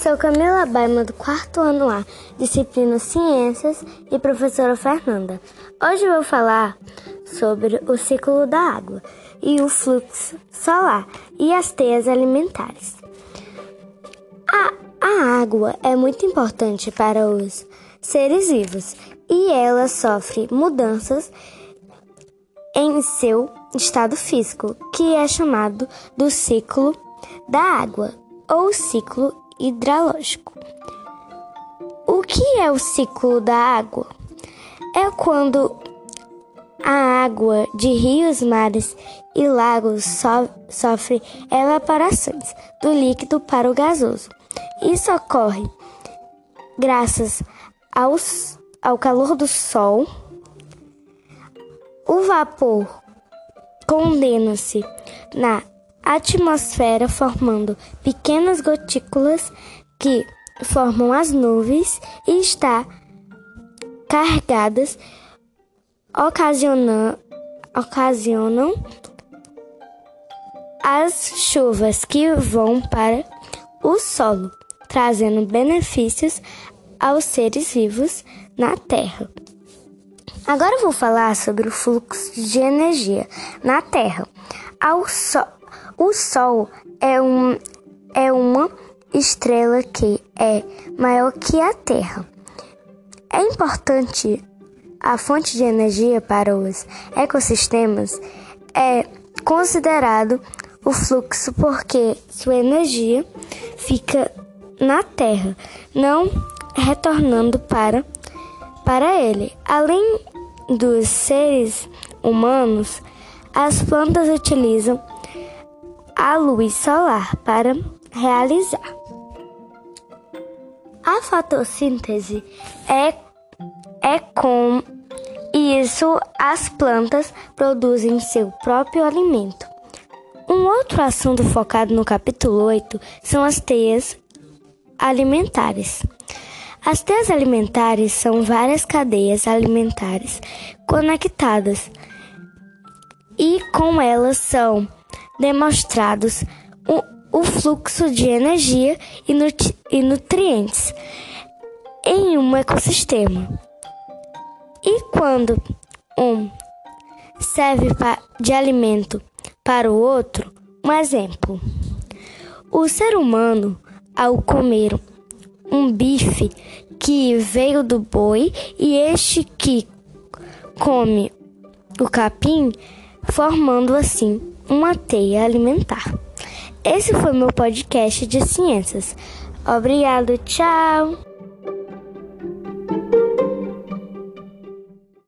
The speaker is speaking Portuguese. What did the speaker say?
Sou Camila Baima, do quarto ano A, disciplina Ciências, e professora Fernanda. Hoje vou falar sobre o ciclo da água e o fluxo solar e as teias alimentares. A, a água é muito importante para os seres vivos e ela sofre mudanças em seu estado físico, que é chamado do ciclo da água ou ciclo hidrológico. O que é o ciclo da água? É quando a água de rios, mares e lagos so sofre evaporações do líquido para o gasoso. Isso ocorre graças aos, ao calor do sol. O vapor condena-se na atmosfera, formando pequenas gotículas que formam as nuvens e está carregadas, ocasionam, ocasionam as chuvas que vão para o solo, trazendo benefícios aos seres vivos na Terra. Agora vou falar sobre o fluxo de energia na Terra. Ao so o Sol é, um, é uma estrela que é maior que a Terra. É importante a fonte de energia para os ecossistemas é considerado o fluxo porque sua energia fica na Terra, não retornando para para ele. Além dos seres humanos, as plantas utilizam a luz solar para realizar. A fotossíntese é, é com isso as plantas produzem seu próprio alimento. Um outro assunto focado no capítulo 8 são as teias alimentares. As teias alimentares são várias cadeias alimentares conectadas e com elas são demonstrados o, o fluxo de energia e, nutri e nutrientes em um ecossistema. E quando um serve de alimento para o outro, um exemplo. O ser humano, ao comer um bife que veio do boi e este que come o capim, formando assim uma teia alimentar. Esse foi meu podcast de ciências. Obrigado, tchau!